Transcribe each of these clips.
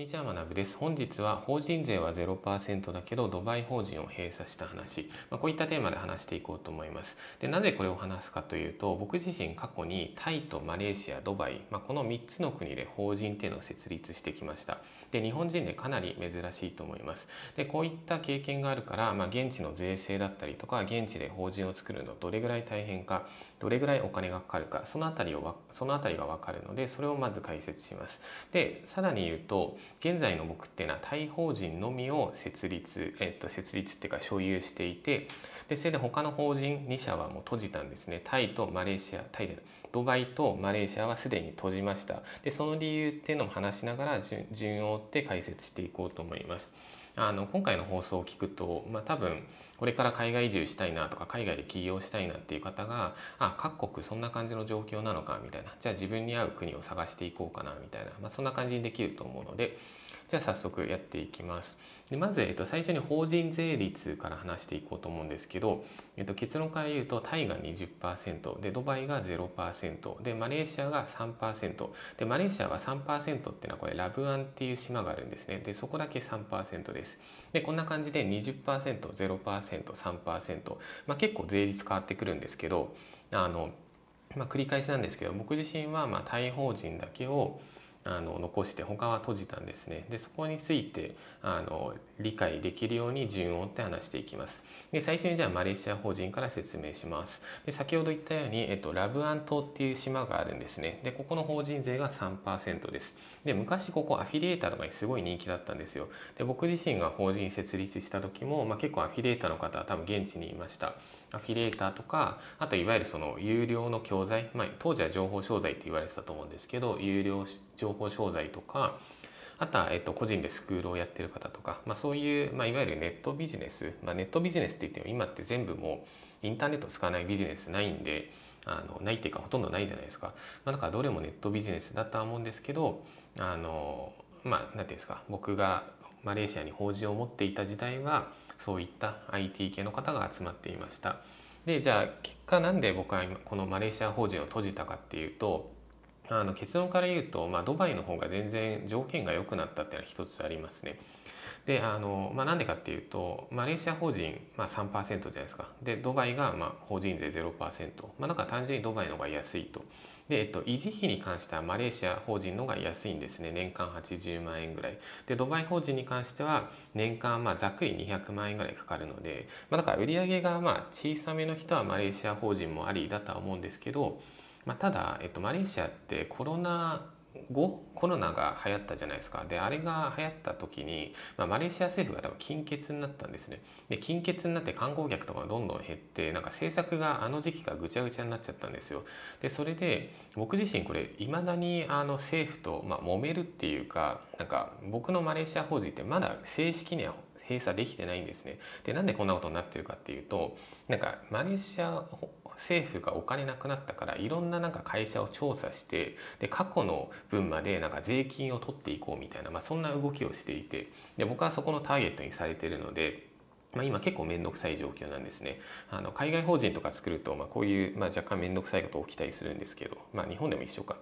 にちは学です。本日は法人税は0%だけどドバイ法人を閉鎖した話、まあ、こういったテーマで話していこうと思います。でなぜこれを話すかというと僕自身過去にタイとマレーシアドバイ、まあ、この3つの国で法人っていうのを設立してきました。で日本人でかなり珍しいと思います。でこういった経験があるから、まあ、現地の税制だったりとか現地で法人を作るのどれぐらい大変かどれぐらいお金がかかるかその辺りをその辺りが分かるのでそれをまず解説します。でさらに言うと現在の僕っていうのはタイ法人のみを設立、えっと、設立っていうか所有していてでそれで他の法人2社はもう閉じたんですね。タイとマレーシアタイじゃないドバイとマレーシアはすでに閉じました。でその理由っていうのも話しながら順を追って解説していこうと思います。あの今回の放送を聞くと、まあ、多分これから海外移住したいなとか海外で起業したいなっていう方があ各国そんな感じの状況なのかみたいな。じゃあ自分に合う国を探していこうかなみたいな、まあ、そんな感じにできると思うのでじゃあ早速やっていきます。でまず、えっと、最初に法人税率から話していこうと思うんですけど、えっと、結論から言うとタイが20%でドバイが0%でマレーシアが3%でマレーシアは3%っていうのはこれラブアンっていう島があるんですねでそこだけ3%ですでこんな感じで 20%0%3%、まあ、結構税率変わってくるんですけどあの、まあ、繰り返しなんですけど僕自身はまあタイ法人だけをあの残して他は閉じたんですね。でそこについてあの理解できるように順を追って話していきます。で最初にじゃあマレーシア法人から説明します。で先ほど言ったように、えっと、ラブアン島っていう島があるんですね。でここの法人税が3%です。で昔ここアフィリエーターとかにすごい人気だったんですよ。で僕自身が法人設立した時も、まあ、結構アフィリエーターの方は多分現地にいました。アフィリエーターとかあといわゆるその有料の教材、まあ、当時は情報商材って言われてたと思うんですけど有料情報商材とかあとは、えっと、個人でスクールをやってる方とか、まあ、そういう、まあ、いわゆるネットビジネス、まあ、ネットビジネスって言っても今って全部もうインターネット使わないビジネスないんであのないっていうかほとんどないじゃないですか、まあ、だからどれもネットビジネスだとは思うんですけどあのまあ何て言うんですか僕がマレーシアに法人を持っていた時代はそういった IT 系の方が集まっていました。でじゃあ結果なんで僕はこのマレーシア法人を閉じたかっていうとあの結論から言うと、まあ、ドバイの方が全然条件が良くなったっていうのは一つありますね。であの、まあ、でかっていうとマレーシア法人、まあ、3%じゃないですか。でドバイが、まあ、法人税0%、まあ、だから単純にドバイの方が安いと。で、えっと、維持費に関してはマレーシア法人の方が安いんですね。年間80万円ぐらい。でドバイ法人に関しては年間まあざっくり200万円ぐらいかかるので、まあ、だから売上がまあ小さめの人はマレーシア法人もありだとは思うんですけど、まあ、ただ、えっと、マレーシアってコロナ後コロナが流行ったじゃないですか。であれが流行った時に、まあ、マレーシア政府が多分金欠になったんですね。で金欠になって観光客とかどんどん減ってなんか政策があの時期からぐちゃぐちゃになっちゃったんですよ。でそれで僕自身これいまだにあの政府と、まあ、揉めるっていうかなんか僕のマレーシア法人ってまだ正式には閉鎖できてないんですね。でなんでこんなことになってるかっていうとなんかマレーシア政府がお金なくなったからいろんななんか会社を調査してで過去の分までなんか税金を取っていこうみたいな、まあ、そんな動きをしていてで僕はそこのターゲットにされてるので。まあ、今結構面倒くさい状況なんですね。あの海外法人とか作ると、まあ、こういう、まあ、若干面倒くさいこと起きたりするんですけど、まあ、日本でも一緒か。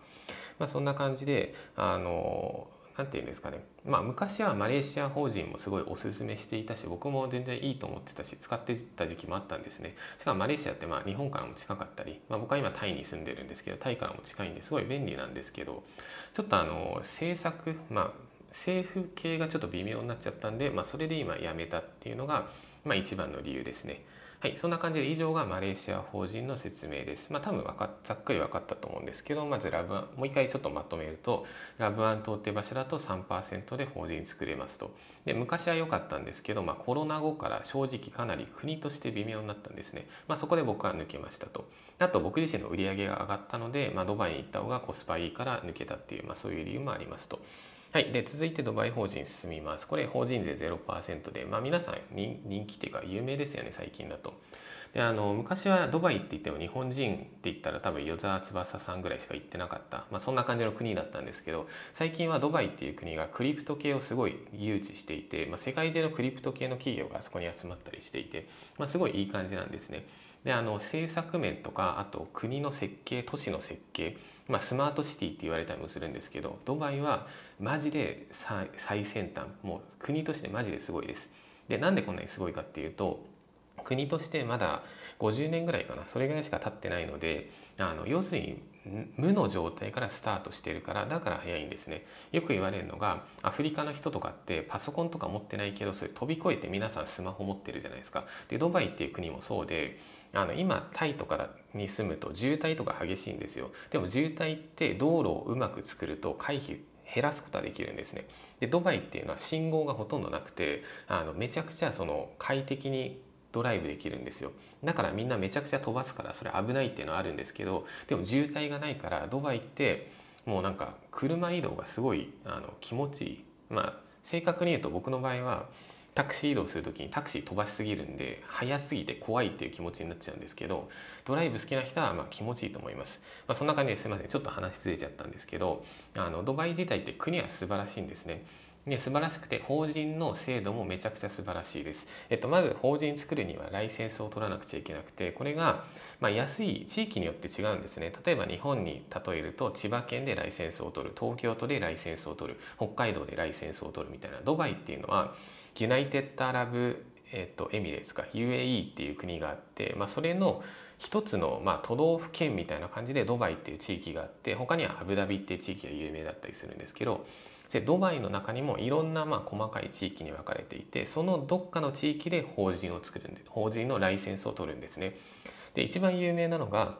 まあ、そんな感じであの何て言うんですかねまあ昔はマレーシア法人もすごいおすすめしていたし僕も全然いいと思ってたし使ってた時期もあったんですねしかもマレーシアってまあ日本からも近かったり、まあ、僕は今タイに住んでるんですけどタイからも近いんですごい便利なんですけどちょっとあの政策まあ政府系がちょっと微妙になっちゃったんで、まあ、それで今やめたっていうのが、まあ、一番の理由ですね。はい、そんな感じで以上がマレーシア法人の説明です。まあ多分分かざっくり分かったと思うんですけど、まずラブもう一回ちょっとまとめると、ラブアン島って場所だと3%で法人作れますと。で、昔は良かったんですけど、まあコロナ後から正直かなり国として微妙になったんですね。まあそこで僕は抜けましたと。あと僕自身の売り上げが上がったので、まあドバイに行った方がコスパいいから抜けたっていう、まあそういう理由もありますと。はい、で続いてドバイ法人進みます。これ法人税0%で、まあ、皆さん人気っていうか有名ですよね最近だと。であの昔はドバイって言っても日本人って言ったら多分与沢翼さんぐらいしか行ってなかった、まあ、そんな感じの国だったんですけど最近はドバイっていう国がクリプト系をすごい誘致していて、まあ、世界中のクリプト系の企業があそこに集まったりしていて、まあ、すごいいい感じなんですね。であの政策面とかあと国の設計都市の設計、まあ、スマートシティって言われたりもするんですけどドバイはマジで最先端もう国としてマジですごいです。でなんでこんなにすごいかっていうと国としてまだ50年ぐらいかなそれぐらいしか経ってないのであの要するに無の状態からスタートしてるからだから早いんですね。よく言われるのがアフリカの人とかってパソコンとか持ってないけどそれ飛び越えて皆さんスマホ持ってるじゃないですか。でドバイっていう国もそうであの今タイとかに住むと渋滞とか激しいんですよ。でも渋滞って道路をうまく作ると回避減らすことはできるんですね。でドバイっていうのは信号がほとんどなくてあのめちゃくちゃその快適にドライブできるんですよ。だからみんなめちゃくちゃ飛ばすからそれ危ないっていうのはあるんですけどでも渋滞がないからドバイってもうなんか車移動がすごいあの気持ちいい。まあ正確に言うと僕の場合はタクシー移動する時にタクシー飛ばしすぎるんで速すぎて怖いっていう気持ちになっちゃうんですけどドライブ好きな人はま気持ちいいと思います、まあ、そんな感じですいません。ちょっと話ずれちゃったんですけどあのドバイ自体って国は素晴らしいんですね。で素晴らしくて法人の制度もめちゃくちゃ素晴らしいです。えっと、まず法人作るにはライセンスを取らなくちゃいけなくてこれがま安い地域によって違うんですね。例えば日本に例えると千葉県でライセンスを取る東京都でライセンスを取る北海道でライセンスを取るみたいなドバイっていうのはユナイテッドアラブ、えっと、エミレーツか UAE っていう国があって、まあ、それの一つの、まあ、都道府県みたいな感じでドバイっていう地域があって他にはアブダビっていう地域が有名だったりするんですけどでドバイの中にもいろんなまあ細かい地域に分かれていてそのどっかの地域で法人を作るんで法人のライセンスを取るんですね。で一番有名なのが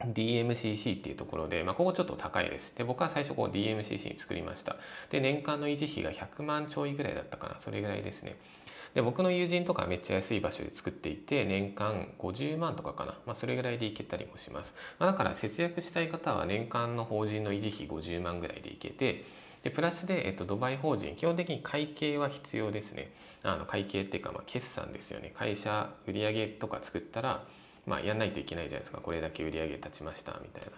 DMCC っていうところで、まあ、ここちょっと高いです。で僕は最初こう DMCC に作りました。で年間の維持費が100万ちょいぐらいだったかなそれぐらいですね。で僕の友人とかめっちゃ安い場所で作っていて年間50万とかかな、まあ、それぐらいでいけたりもします、まあ、だから節約したい方は年間の法人の維持費50万ぐらいでいけてでプラスで、えっと、ドバイ法人基本的に会計は必要ですね。あの会計っていうか、まあ、決算ですよね。会社売上とか作ったらまあ、やんないといけないじゃないですか。これだけ売り上げ立ちましたみたいな。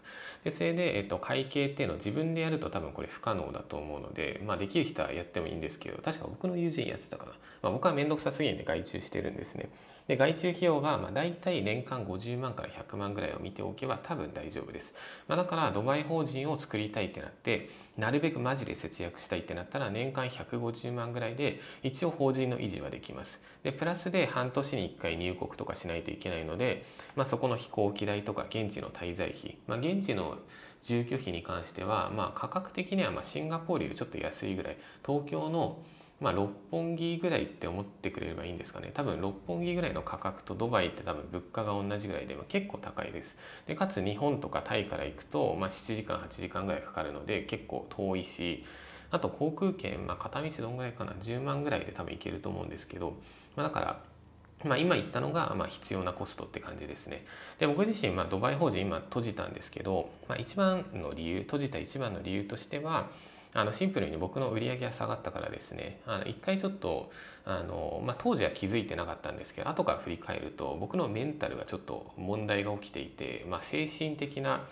でそれで、えっと、会計っていうのを自分でやると多分これ不可能だと思うので、まあ、できる人はやってもいいんですけど確か僕の友人やってたかな、まあ、僕は面倒くさすぎるんで外注してるんですね。で外注費用がまあ大体年間50万から100万ぐらいを見ておけば多分大丈夫です、まあ、だからドバイ法人を作りたいってなってなるべくマジで節約したいってなったら年間150万ぐらいで一応法人の維持はできます。でプラスで半年に1回入国とかしないといけないので、まあ、そこの飛行機代とか現地の滞在費、まあ、現地の住居費に関しては、まあ、価格的にはまシンガポールよりちょっと安いぐらい。東京のまあ、六本木ぐらいって思ってくれればいいんですかね。多分六本木ぐらいの価格とドバイって多分物価が同じぐらいで、まあ、結構高いです。でかつ日本とかタイから行くと、まあ、7時間8時間ぐらいかかるので結構遠いしあと航空券、まあ、片道どんぐらいかな？10万ぐらいで多分行けると思うんですけど、まあ、だからまあ、今言ったのがまあ必要なコストって感じですね。で僕自身まあドバイ法人今閉じたんですけど、まあ、一番の理由閉じた一番の理由としてはあのシンプルに僕の売り上げが下がったからですねあの一回ちょっとあの、まあ、当時は気づいてなかったんですけど後から振り返ると僕のメンタルがちょっと問題が起きていて、まあ、精神的な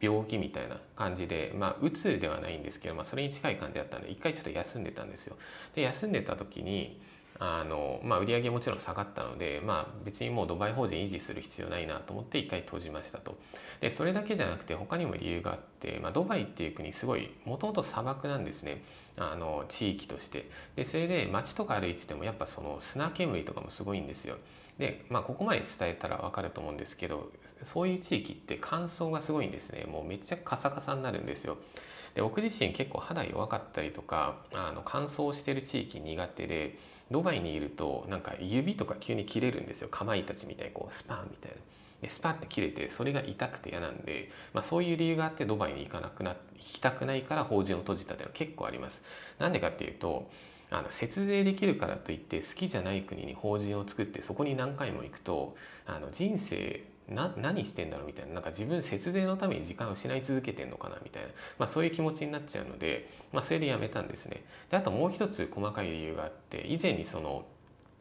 病気みたいな感じでまあうつではないんですけど、まあ、それに近い感じだったんで一回ちょっと休んでたんですよ。で休んでた時にあの、まあ、売上もちろん下がったので、まあ、別にもうドバイ法人維持する必要ないなと思って一回閉じましたと。でそれだけじゃなくて他にも理由があって、まあ、ドバイっていう国すごいもともと砂漠なんですねあの地域として。でそれで街とか歩いててもやっぱその砂煙とかもすごいんですよ。で、まあ、ここまで伝えたら分かると思うんですけどそういう地域って乾燥がすごいんですねもうめっちゃカサカサになるんですよ。で僕自身結構肌弱かったりとかあの乾燥してる地域苦手でドバイにいるとなんか指とか急に切れるんですよかまいたちみたいにこうスパンみたいな。でスパって切れてそれが痛くて嫌なんで、まあ、そういう理由があってドバイに行かなくな行きたくないから法人を閉じたっていうのは結構あります。なんでかっていうとあの節税できるからといって好きじゃない国に法人を作ってそこに何回も行くとあの人生な何してんだろうみたいななんか自分節税のために時間を失い続けてんのかなみたいな、まあ、そういう気持ちになっちゃうので、まあ、それでやめたんですね。であともう一つ細かい理由があって以前にその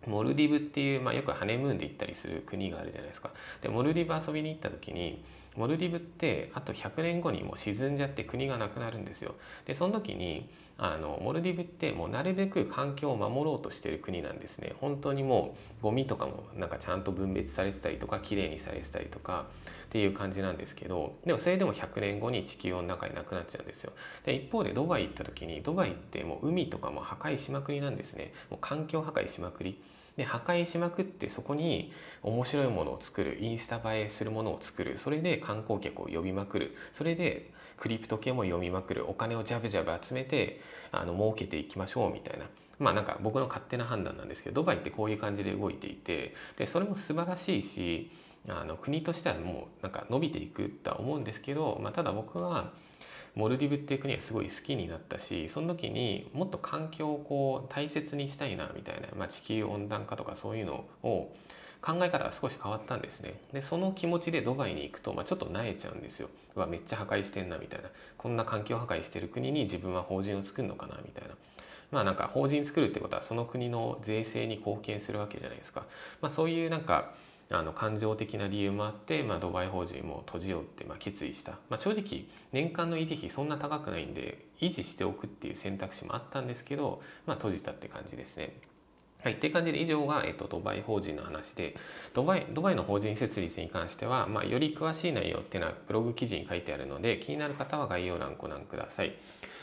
モルディブっていう、まあ、よくハネムーンで行ったりする国があるじゃないですか。でモルディブ遊びに行った時にモルディブってあと100年後にもう沈んじゃって国がなくなるんですよ。でその時にあのモルディブってもうなるべく環境を守ろうとしてる国なんですね。本当にもうゴミとかもなんかちゃんと分別されてたりとかきれいにされてたりとかっていう感じなんですけどでもそれでも100年後に地球の中になくなっちゃうんですよ。で一方でドバイ行った時にドバイってもう海とかも破壊しまくりなんですね。もう環境破壊しまくり。で破壊しまくってそこに面白いものを作るインスタ映えするものを作る。それで観光客を呼びまくる。それでクリプト系も読みまくる。お金をジャブジャブ集めてあの儲けていきましょうみたいな。まあなんか僕の勝手な判断なんですけどドバイってこういう感じで動いていてでそれも素晴らしいしあの国としてはもうなんか伸びていくとは思うんですけど、まあ、ただ僕はモルディブっていう国はすごい好きになったしその時にもっと環境をこう大切にしたいなみたいな、まあ、地球温暖化とかそういうのを考え方が少し変わったんですね。でその気持ちでドバイに行くと、まあ、ちょっと萎えちゃうんですよ。うわめっちゃ破壊してんなみたいな。こんな環境破壊してる国に自分は法人を作るのかなみたいな。まあなんか法人作るってことはその国の税制に貢献するわけじゃないですか、まあ、そういうなんかあの感情的な理由もあって、まあ、ドバイ法人も閉じようってまあ決意した、まあ、正直年間の維持費そんな高くないんで維持しておくっていう選択肢もあったんですけど、まあ、閉じたって感じですね。はい、って感じで以上が、えっと、ドバイ法人の話でドバイドバイの法人設立に関しては、まあ、より詳しい内容っていうのはブログ記事に書いてあるので気になる方は概要欄ご覧ください。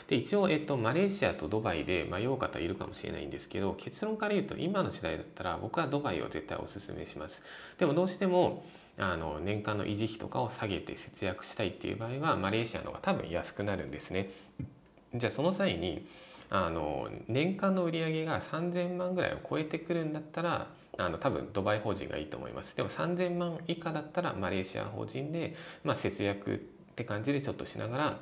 で一応、えっと、マレーシアとドバイで迷う方いるかもしれないんですけど結論から言うと今の時代だったら僕はドバイを絶対おすすめします。でもどうしてもあの年間の維持費とかを下げて節約したいっていう場合はマレーシアの方が多分安くなるんですね。じゃあその際にあの年間の売り上げが3,000万ぐらいを超えてくるんだったらあの多分ドバイ法人がいいと思います。でも3,000万以下だったらマレーシア法人で、まあ、節約って感じでちょっとしながら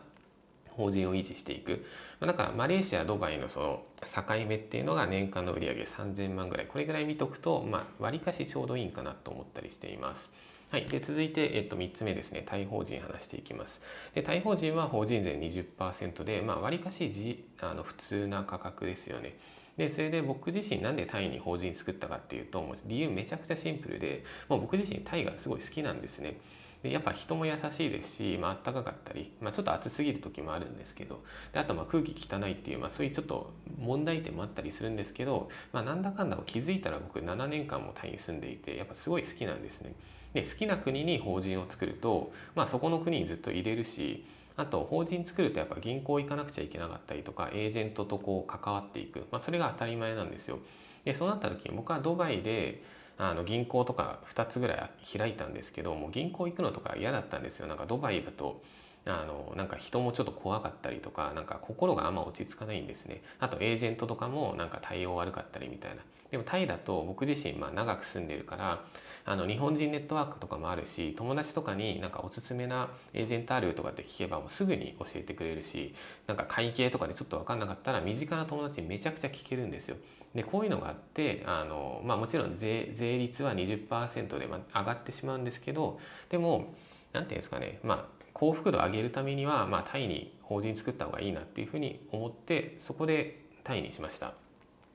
法人を維持していく。だからマレーシアドバイのその境目っていうのが年間の売り上げ3,000万ぐらい。これぐらい見とくとまあ割かしちょうどいいんかなと思ったりしています。はい、で続いて、えっと、3つ目ですね、対法人話していきます。で対法人は法人税20%で、まあ、割かしじあの普通な価格ですよね。でそれで僕自身なんでタイに法人作ったかっていうともう理由めちゃくちゃシンプルでもう僕自身タイがすごい好きなんですね。でやっぱ人も優しいですし、まあったかかったり、まあ、ちょっと暑すぎる時もあるんですけどであとまあ空気汚いっていう、まあ、そういうちょっと問題点もあったりするんですけど、まあ、なんだかんだ気づいたら僕7年間もタイに住んでいてやっぱすごい好きなんですね。で好きな国に法人を作ると、まあ、そこの国にずっと入れるしあと法人作るとやっぱ銀行行かなくちゃいけなかったりとかエージェントとこう関わっていく、まあ、それが当たり前なんですよ。でそうなった時に僕はドバイであの銀行とか2つぐらい開いたんですけどもう銀行行くのとか嫌だったんですよ。なんかドバイだとあのなんか人もちょっと怖かったりとかなんか心があんま落ち着かないんですね。あとエージェントとかもなんか対応悪かったりみたいな。でもタイだと僕自身まあ長く住んでるからあの日本人ネットワークとかもあるし友達とかになんかおすすめなエージェントあるとかって聞けばもうすぐに教えてくれるしなんか会計とかでちょっと分かんなかったら身近な友達にめちゃくちゃ聞けるんですよ。でこういうのがあってあの、まあ、もちろん税税率は20%で、上がってしまうんですけどでも何て言うんですかね、まあ、幸福度を上げるためには、まあ、タイに法人作った方がいいなっていうふうに思ってそこでタイにしました。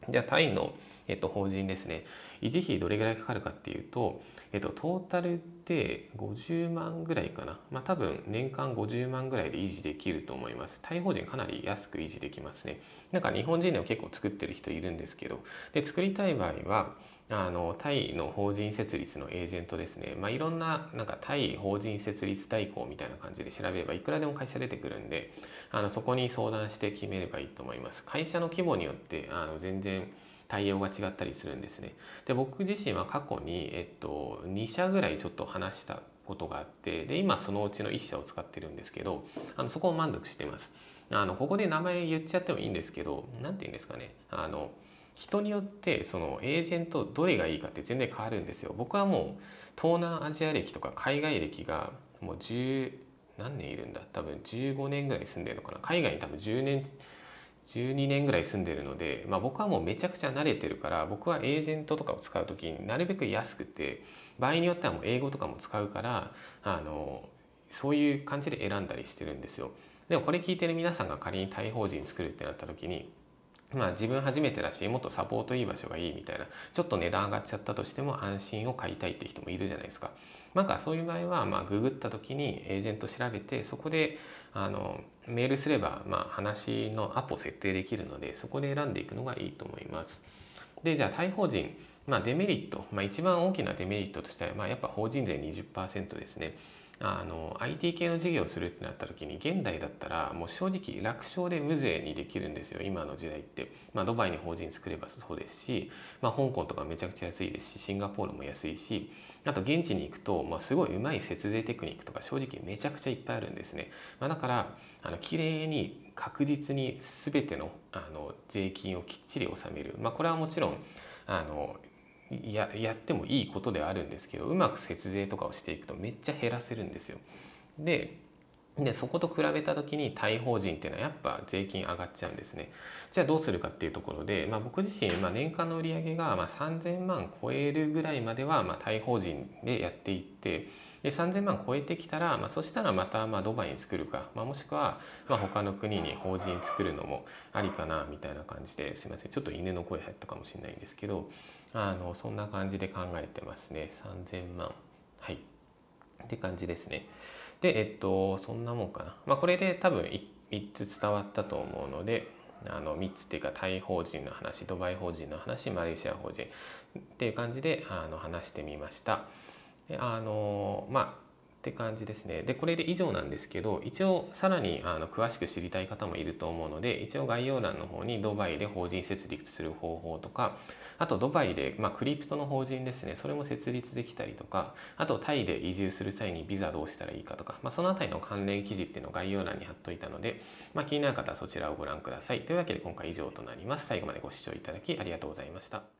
じゃあタイの、えっと、法人ですね。維持費どれぐらいかかるかっていうと、えっと、トータルで50万ぐらいかな。まあ多分年間50万ぐらいで維持できると思います。タイ法人かなり安く維持できますね。なんか日本人でも結構作ってる人いるんですけど。で作りたい場合はあのタイの法人設立のエージェントですね、まあ、いろんななんかタイ法人設立代行みたいな感じで調べればいくらでも会社出てくるんであのそこに相談して決めればいいと思います。会社の規模によってあの全然対応が違ったりするんですね。で僕自身は過去に、えっと、2社ぐらいちょっと話したことがあってで今そのうちの1社を使ってるんですけどあのそこを満足してます。あのここで名前言っちゃってもいいんですけど何て言うんですかね。あの人によってそのエージェントどれがいいかって全然変わるんですよ。僕はもう東南アジア歴とか海外歴がもう10何年いるんだ？多分15年ぐらい住んでるのかな。海外に多分10年12年ぐらい住んでるので、まあ、僕はもうめちゃくちゃ慣れてるから僕はエージェントとかを使う時になるべく安くて場合によってはもう英語とかも使うからあのそういう感じで選んだりしてるんですよ。でもこれ聞いてる皆さんが仮に大法人作るってなった時にまあ自分初めてだしもっとサポートいい場所がいいみたいなちょっと値段上がっちゃったとしても安心を買いたいって人もいるじゃないですか。なんかそういう場合はまあググった時にエージェント調べてそこであのメールすれば、まあ、話のアポ設定できるのでそこで選んでいくのがいいと思います。でじゃあ対法人、まあ、デメリット、まあ、一番大きなデメリットとしては、まあ、やっぱ法人税20%ですね。あの IT 系の事業をするってなった時に現代だったらもう正直楽勝で無税にできるんですよ今の時代って、まあ、ドバイに法人作ればそうですし、まあ、香港とかめちゃくちゃ安いですしシンガポールも安いしあと現地に行くと、まあ、すごいうまい節税テクニックとか正直めちゃくちゃいっぱいあるんですね、まあ、だからあの綺麗に確実に全てのあの税金をきっちり納める、まあ、これはもちろんあのややってもいいことではあるんですけどうまく節税とかをしていくとめっちゃ減らせるんですよ。ででそこと比べた時に対法人っていうのはやっぱ税金上がっちゃうんですね。じゃあどうするかっていうところで、まあ、僕自身、まあ、年間の売り上げがまあ3,000万超えるぐらいまではまあ対法人でやっていってで3,000万超えてきたら、まあ、そしたらまたまあドバイに作るか、まあ、もしくはまあ他の国に法人作るのもありかなみたいな感じですいませんちょっと犬の声入ったかもしれないんですけどあのそんな感じで考えてますね。3000万。はい。って感じですね。でえっとそんなもんかな。まあこれで多分3つ伝わったと思うのであの3つっていうかタイ法人の話ドバイ法人の話マレーシア法人っていう感じであの話してみました。であのまあって感じですね。でこれで以上なんですけど一応さらにあの詳しく知りたい方もいると思うので一応概要欄の方にドバイで法人設立する方法とかあとドバイで、まあ、クリプトの法人ですねそれも設立できたりとかあとタイで移住する際にビザどうしたらいいかとか、まあ、その辺りの関連記事っていうのを概要欄に貼っといたので、まあ、気になる方はそちらをご覧ください。というわけで今回以上となります。最後までご視聴いただきありがとうございました。